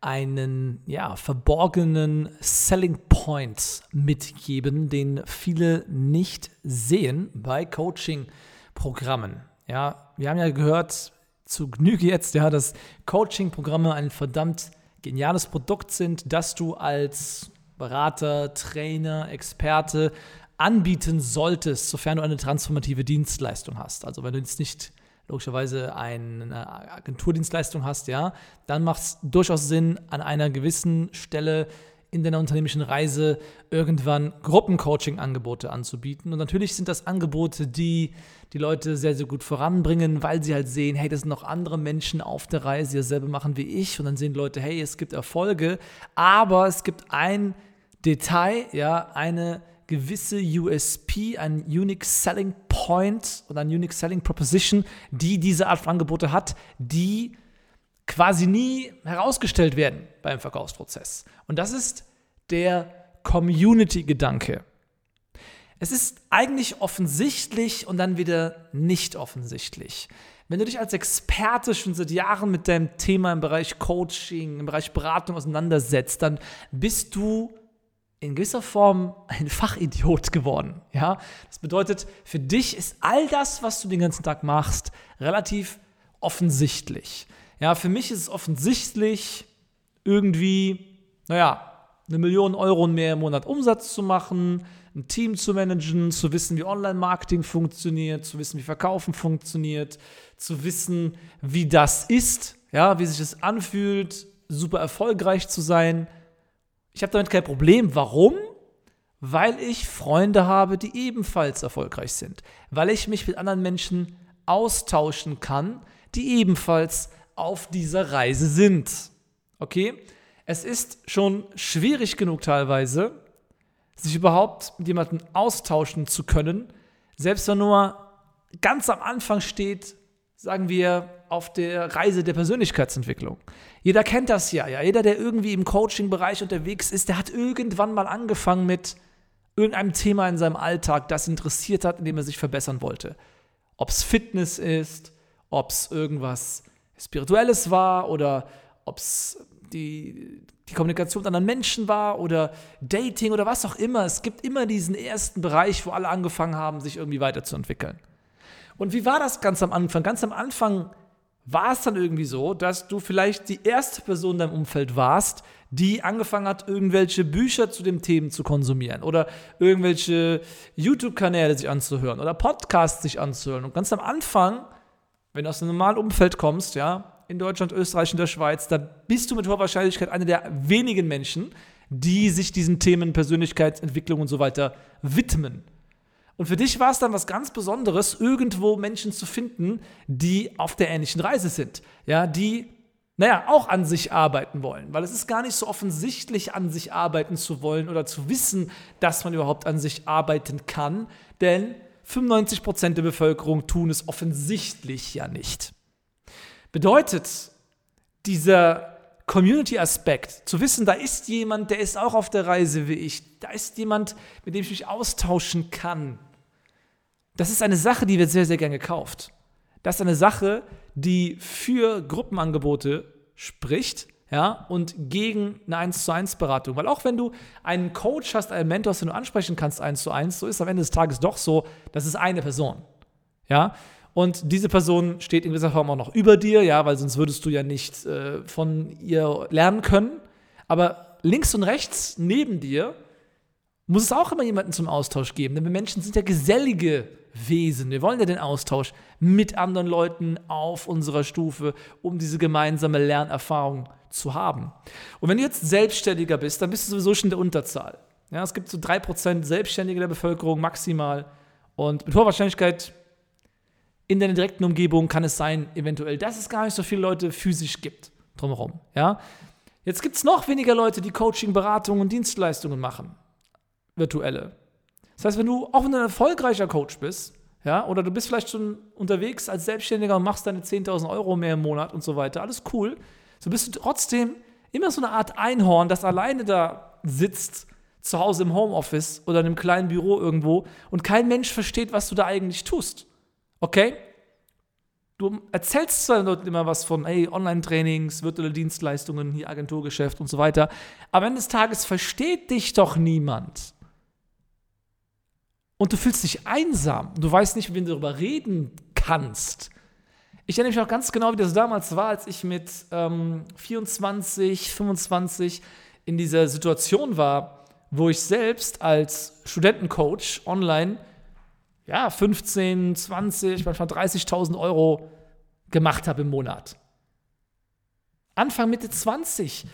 einen ja, verborgenen Selling Point mitgeben, den viele nicht sehen bei Coaching-Programmen. Ja, wir haben ja gehört zu Genüge jetzt, ja, dass Coaching-Programme ein verdammt geniales Produkt sind, das du als Berater, Trainer, Experte anbieten solltest, sofern du eine transformative Dienstleistung hast. Also wenn du jetzt nicht logischerweise eine Agenturdienstleistung hast, ja, dann macht es durchaus Sinn, an einer gewissen Stelle in deiner unternehmischen Reise irgendwann Gruppencoaching-Angebote anzubieten. Und natürlich sind das Angebote, die die Leute sehr, sehr gut voranbringen, weil sie halt sehen, hey, das sind noch andere Menschen auf der Reise, die dasselbe machen wie ich. Und dann sehen Leute, hey, es gibt Erfolge, aber es gibt ein Detail, ja, eine gewisse USP, ein Unique Selling Point oder ein Unique Selling Proposition, die diese Art von Angebote hat, die quasi nie herausgestellt werden beim Verkaufsprozess. Und das ist der Community-Gedanke. Es ist eigentlich offensichtlich und dann wieder nicht offensichtlich. Wenn du dich als Experte schon seit Jahren mit deinem Thema im Bereich Coaching, im Bereich Beratung auseinandersetzt, dann bist du in gewisser Form ein Fachidiot geworden. Ja? Das bedeutet, für dich ist all das, was du den ganzen Tag machst, relativ offensichtlich. Ja, für mich ist es offensichtlich, irgendwie, naja, eine Million Euro mehr im Monat Umsatz zu machen, ein Team zu managen, zu wissen, wie Online-Marketing funktioniert, zu wissen, wie Verkaufen funktioniert, zu wissen, wie das ist, ja, wie sich es anfühlt, super erfolgreich zu sein ich habe damit kein Problem. Warum? Weil ich Freunde habe, die ebenfalls erfolgreich sind. Weil ich mich mit anderen Menschen austauschen kann, die ebenfalls auf dieser Reise sind. Okay? Es ist schon schwierig genug teilweise, sich überhaupt mit jemandem austauschen zu können, selbst wenn nur ganz am Anfang steht, sagen wir, auf der Reise der Persönlichkeitsentwicklung. Jeder kennt das ja, ja. Jeder, der irgendwie im Coaching-Bereich unterwegs ist, der hat irgendwann mal angefangen mit irgendeinem Thema in seinem Alltag, das interessiert hat, in dem er sich verbessern wollte. Ob es Fitness ist, ob es irgendwas Spirituelles war oder ob es die, die Kommunikation mit anderen Menschen war oder Dating oder was auch immer. Es gibt immer diesen ersten Bereich, wo alle angefangen haben, sich irgendwie weiterzuentwickeln. Und wie war das ganz am Anfang? Ganz am Anfang war es dann irgendwie so, dass du vielleicht die erste Person in deinem Umfeld warst, die angefangen hat, irgendwelche Bücher zu dem Themen zu konsumieren oder irgendwelche YouTube-Kanäle sich anzuhören oder Podcasts sich anzuhören. Und ganz am Anfang, wenn du aus einem normalen Umfeld kommst, ja, in Deutschland, Österreich und der Schweiz, dann bist du mit hoher Wahrscheinlichkeit einer der wenigen Menschen, die sich diesen Themen Persönlichkeitsentwicklung und so weiter widmen. Und für dich war es dann was ganz Besonderes, irgendwo Menschen zu finden, die auf der ähnlichen Reise sind. Ja, die, naja, auch an sich arbeiten wollen. Weil es ist gar nicht so offensichtlich, an sich arbeiten zu wollen oder zu wissen, dass man überhaupt an sich arbeiten kann. Denn 95 Prozent der Bevölkerung tun es offensichtlich ja nicht. Bedeutet, dieser Community-Aspekt, zu wissen, da ist jemand, der ist auch auf der Reise wie ich, da ist jemand, mit dem ich mich austauschen kann, das ist eine Sache, die wird sehr, sehr gern gekauft. Das ist eine Sache, die für Gruppenangebote spricht, ja, und gegen eine 1 zu 1 Beratung. Weil auch wenn du einen Coach hast, einen Mentor hast, den du ansprechen kannst 1 zu 1, so ist am Ende des Tages doch so, das ist eine Person. Ja, und diese Person steht in gewisser Form auch noch über dir, ja, weil sonst würdest du ja nicht äh, von ihr lernen können. Aber links und rechts neben dir muss es auch immer jemanden zum Austausch geben. Denn wir Menschen sind ja gesellige Wesen. Wir wollen ja den Austausch mit anderen Leuten auf unserer Stufe, um diese gemeinsame Lernerfahrung zu haben. Und wenn du jetzt Selbstständiger bist, dann bist du sowieso schon in der Unterzahl. Ja, es gibt so 3% Selbstständige der Bevölkerung maximal. Und mit hoher Wahrscheinlichkeit in deiner direkten Umgebung kann es sein, eventuell, dass es gar nicht so viele Leute physisch gibt drumherum. Ja? Jetzt gibt es noch weniger Leute, die Coaching, Beratung und Dienstleistungen machen. Virtuelle. Das heißt, wenn du auch ein erfolgreicher Coach bist, ja, oder du bist vielleicht schon unterwegs als Selbstständiger und machst deine 10.000 Euro mehr im Monat und so weiter, alles cool, so bist du trotzdem immer so eine Art Einhorn, das alleine da sitzt, zu Hause im Homeoffice oder in einem kleinen Büro irgendwo und kein Mensch versteht, was du da eigentlich tust. Okay? Du erzählst zwar den Leuten immer was von, hey, Online-Trainings, virtuelle Dienstleistungen, hier Agenturgeschäft und so weiter, aber Ende des Tages versteht dich doch niemand. Und du fühlst dich einsam. Du weißt nicht, wie du darüber reden kannst. Ich erinnere mich auch ganz genau, wie das damals war, als ich mit ähm, 24, 25 in dieser Situation war, wo ich selbst als Studentencoach online ja, 15, 20, manchmal 30.000 Euro gemacht habe im Monat. Anfang Mitte 20.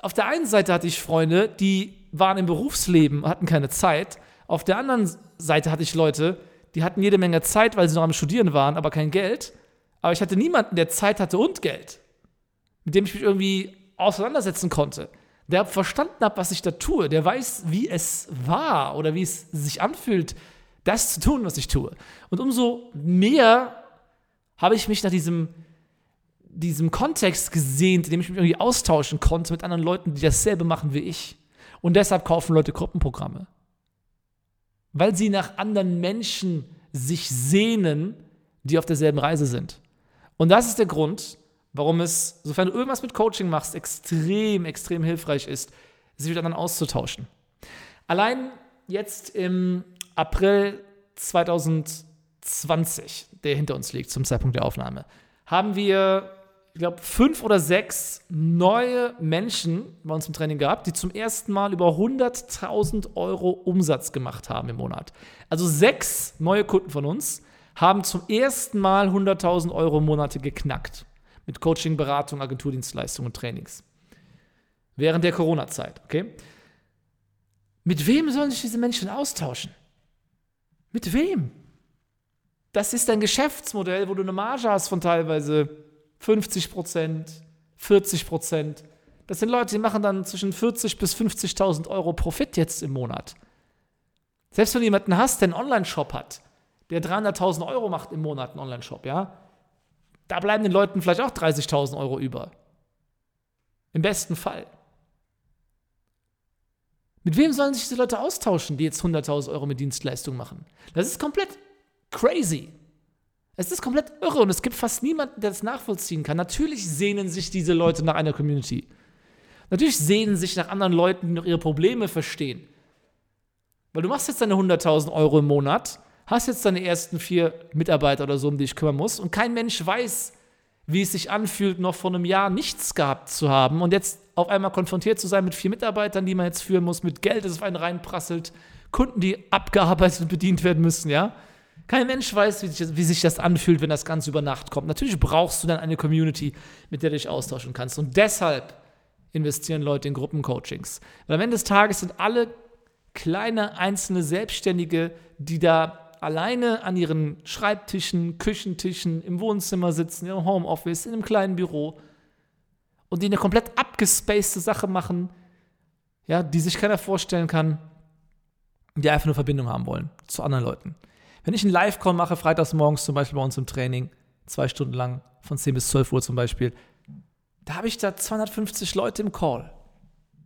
Auf der einen Seite hatte ich Freunde, die waren im Berufsleben, hatten keine Zeit. Auf der anderen Seite hatte ich Leute, die hatten jede Menge Zeit, weil sie noch am Studieren waren, aber kein Geld. Aber ich hatte niemanden, der Zeit hatte und Geld, mit dem ich mich irgendwie auseinandersetzen konnte. Der verstanden hat, was ich da tue. Der weiß, wie es war oder wie es sich anfühlt, das zu tun, was ich tue. Und umso mehr habe ich mich nach diesem, diesem Kontext gesehnt, in dem ich mich irgendwie austauschen konnte mit anderen Leuten, die dasselbe machen wie ich. Und deshalb kaufen Leute Gruppenprogramme. Weil sie nach anderen Menschen sich sehnen, die auf derselben Reise sind. Und das ist der Grund, warum es, sofern du irgendwas mit Coaching machst, extrem, extrem hilfreich ist, sich mit anderen auszutauschen. Allein jetzt im April 2020, der hinter uns liegt zum Zeitpunkt der Aufnahme, haben wir, ich glaube, fünf oder sechs neue Menschen bei uns im Training gehabt, die zum ersten Mal über 100.000 Euro Umsatz gemacht haben im Monat. Also sechs neue Kunden von uns haben zum ersten Mal 100.000 Euro im Monat geknackt. Mit Coaching, Beratung, Agenturdienstleistungen und Trainings. Während der Corona-Zeit, okay? Mit wem sollen sich diese Menschen austauschen? Mit wem? Das ist ein Geschäftsmodell, wo du eine Marge hast von teilweise 50 Prozent, 40 Prozent. Das sind Leute, die machen dann zwischen 40 bis 50.000 Euro Profit jetzt im Monat. Selbst wenn du jemanden hast, der einen Online-Shop hat, der 300.000 Euro macht im Monat, einen Online-Shop, ja, da bleiben den Leuten vielleicht auch 30.000 Euro über. Im besten Fall. Mit wem sollen sich diese Leute austauschen, die jetzt 100.000 Euro mit Dienstleistungen machen? Das ist komplett crazy. Es ist komplett irre und es gibt fast niemanden, der das nachvollziehen kann. Natürlich sehnen sich diese Leute nach einer Community. Natürlich sehnen sich nach anderen Leuten, die noch ihre Probleme verstehen. Weil du machst jetzt deine 100.000 Euro im Monat, hast jetzt deine ersten vier Mitarbeiter oder so, um die ich kümmern muss und kein Mensch weiß, wie es sich anfühlt, noch vor einem Jahr nichts gehabt zu haben und jetzt auf einmal konfrontiert zu sein mit vier Mitarbeitern, die man jetzt führen muss, mit Geld, das auf einen reinprasselt, Kunden, die abgearbeitet und bedient werden müssen, ja. Kein Mensch weiß, wie sich, wie sich, das anfühlt, wenn das Ganze über Nacht kommt. Natürlich brauchst du dann eine Community, mit der du dich austauschen kannst. Und deshalb investieren Leute in Gruppencoachings. Weil am Ende des Tages sind alle kleine einzelne Selbstständige, die da alleine an ihren Schreibtischen, Küchentischen, im Wohnzimmer sitzen, im Homeoffice, in einem kleinen Büro und die eine komplett abgespacede Sache machen, ja, die sich keiner vorstellen kann, die einfach nur Verbindung haben wollen zu anderen Leuten. Wenn ich einen Live-Call mache, freitags morgens zum Beispiel bei uns im Training, zwei Stunden lang, von 10 bis 12 Uhr zum Beispiel, da habe ich da 250 Leute im Call.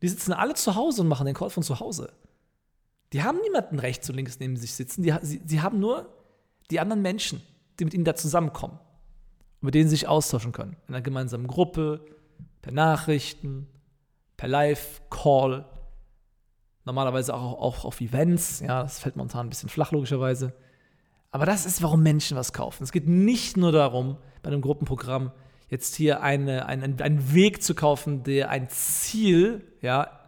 Die sitzen alle zu Hause und machen den Call von zu Hause. Die haben niemanden rechts und links neben sich sitzen. Die, sie, sie haben nur die anderen Menschen, die mit ihnen da zusammenkommen und mit denen sie sich austauschen können. In einer gemeinsamen Gruppe, per Nachrichten, per Live-Call, normalerweise auch, auch auf Events. Ja, das fällt momentan ein bisschen flach, logischerweise. Aber das ist, warum Menschen was kaufen. Es geht nicht nur darum, bei einem Gruppenprogramm jetzt hier eine, einen, einen Weg zu kaufen, der ein Ziel ja,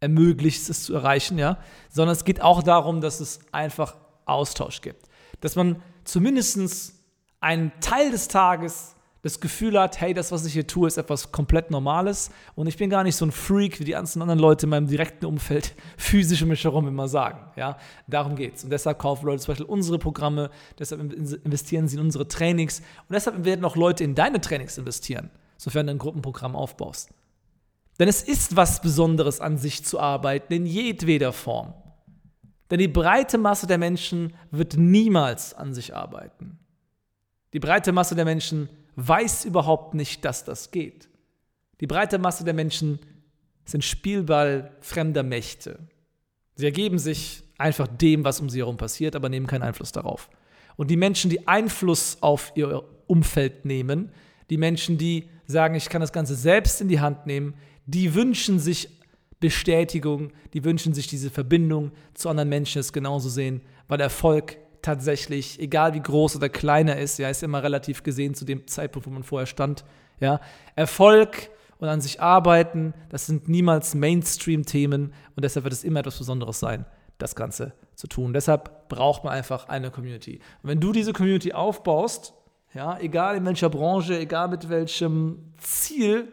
ermöglicht, es zu erreichen, ja, sondern es geht auch darum, dass es einfach Austausch gibt. dass man zumindest einen Teil des Tages das Gefühl hat, hey, das, was ich hier tue, ist etwas komplett Normales und ich bin gar nicht so ein Freak, wie die ganzen anderen Leute in meinem direkten Umfeld physisch um mich herum immer sagen. Ja, darum geht's. Und deshalb kaufen Leute zum Beispiel unsere Programme, deshalb investieren sie in unsere Trainings und deshalb werden auch Leute in deine Trainings investieren, sofern du ein Gruppenprogramm aufbaust. Denn es ist was Besonderes, an sich zu arbeiten, in jedweder Form. Denn die breite Masse der Menschen wird niemals an sich arbeiten. Die breite Masse der Menschen weiß überhaupt nicht, dass das geht. Die breite Masse der Menschen sind Spielball fremder Mächte. Sie ergeben sich einfach dem, was um sie herum passiert, aber nehmen keinen Einfluss darauf. Und die Menschen, die Einfluss auf ihr Umfeld nehmen, die Menschen, die sagen, ich kann das Ganze selbst in die Hand nehmen, die wünschen sich Bestätigung, die wünschen sich diese Verbindung zu anderen Menschen, es genauso sehen, weil Erfolg tatsächlich, egal wie groß oder klein er ist, ja, ist immer relativ gesehen zu dem Zeitpunkt, wo man vorher stand. Ja. Erfolg und an sich arbeiten, das sind niemals Mainstream-Themen und deshalb wird es immer etwas Besonderes sein, das Ganze zu tun. Deshalb braucht man einfach eine Community. Und wenn du diese Community aufbaust, ja, egal in welcher Branche, egal mit welchem Ziel,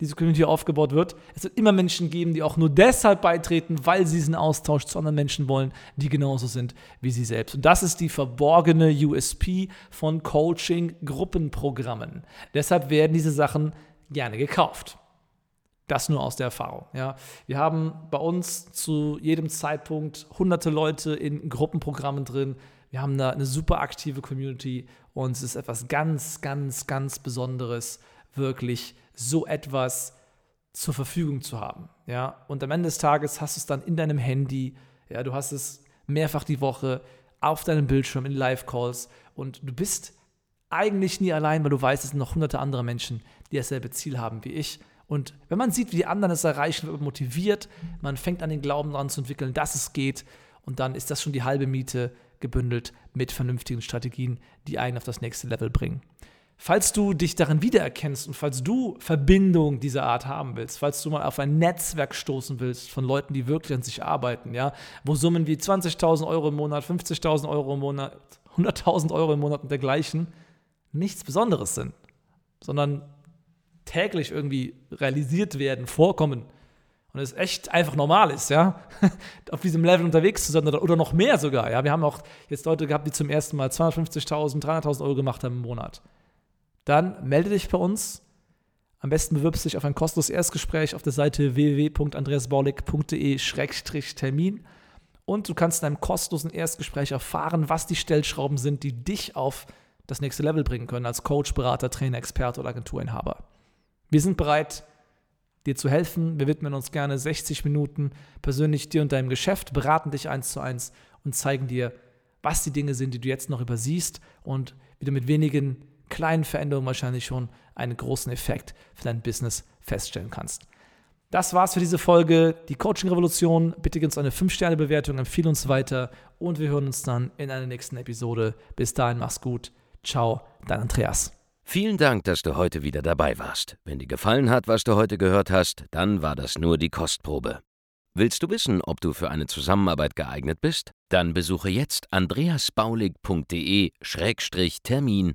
diese Community aufgebaut wird. Es wird immer Menschen geben, die auch nur deshalb beitreten, weil sie diesen Austausch zu anderen Menschen wollen, die genauso sind wie sie selbst. Und das ist die verborgene USP von Coaching-Gruppenprogrammen. Deshalb werden diese Sachen gerne gekauft. Das nur aus der Erfahrung. Ja. Wir haben bei uns zu jedem Zeitpunkt hunderte Leute in Gruppenprogrammen drin. Wir haben da eine super aktive Community und es ist etwas ganz, ganz, ganz Besonderes, wirklich so etwas zur Verfügung zu haben. Ja? Und am Ende des Tages hast du es dann in deinem Handy, ja, du hast es mehrfach die Woche auf deinem Bildschirm in Live-Calls und du bist eigentlich nie allein, weil du weißt, es sind noch hunderte andere Menschen, die dasselbe Ziel haben wie ich. Und wenn man sieht, wie die anderen es erreichen, wird man motiviert, man fängt an den Glauben daran zu entwickeln, dass es geht und dann ist das schon die halbe Miete gebündelt mit vernünftigen Strategien, die einen auf das nächste Level bringen. Falls du dich darin wiedererkennst und falls du Verbindung dieser Art haben willst, falls du mal auf ein Netzwerk stoßen willst von Leuten, die wirklich an sich arbeiten, ja, wo Summen wie 20.000 Euro im Monat, 50.000 Euro im Monat, 100.000 Euro im Monat und dergleichen nichts Besonderes sind, sondern täglich irgendwie realisiert werden, vorkommen und es echt einfach normal ist, ja, auf diesem Level unterwegs zu sein oder, noch mehr sogar, ja. Wir haben auch jetzt Leute gehabt, die zum ersten Mal 250.000, 300.000 Euro gemacht haben im Monat dann melde dich bei uns. Am besten bewirbst du dich auf ein kostenloses Erstgespräch auf der Seite www.andreasbaulig.de-termin und du kannst in einem kostenlosen Erstgespräch erfahren, was die Stellschrauben sind, die dich auf das nächste Level bringen können als Coach, Berater, Trainer, Experte oder Agenturinhaber. Wir sind bereit, dir zu helfen. Wir widmen uns gerne 60 Minuten persönlich dir und deinem Geschäft, beraten dich eins zu eins und zeigen dir, was die Dinge sind, die du jetzt noch übersiehst und wie du mit wenigen kleinen Veränderungen wahrscheinlich schon einen großen Effekt für dein Business feststellen kannst. Das war's für diese Folge. Die Coaching-Revolution. Bitte gib uns eine 5-Sterne-Bewertung, empfehle uns weiter und wir hören uns dann in einer nächsten Episode. Bis dahin, mach's gut. Ciao, dein Andreas. Vielen Dank, dass du heute wieder dabei warst. Wenn dir gefallen hat, was du heute gehört hast, dann war das nur die Kostprobe. Willst du wissen, ob du für eine Zusammenarbeit geeignet bist? Dann besuche jetzt andreasbaulig.de-termin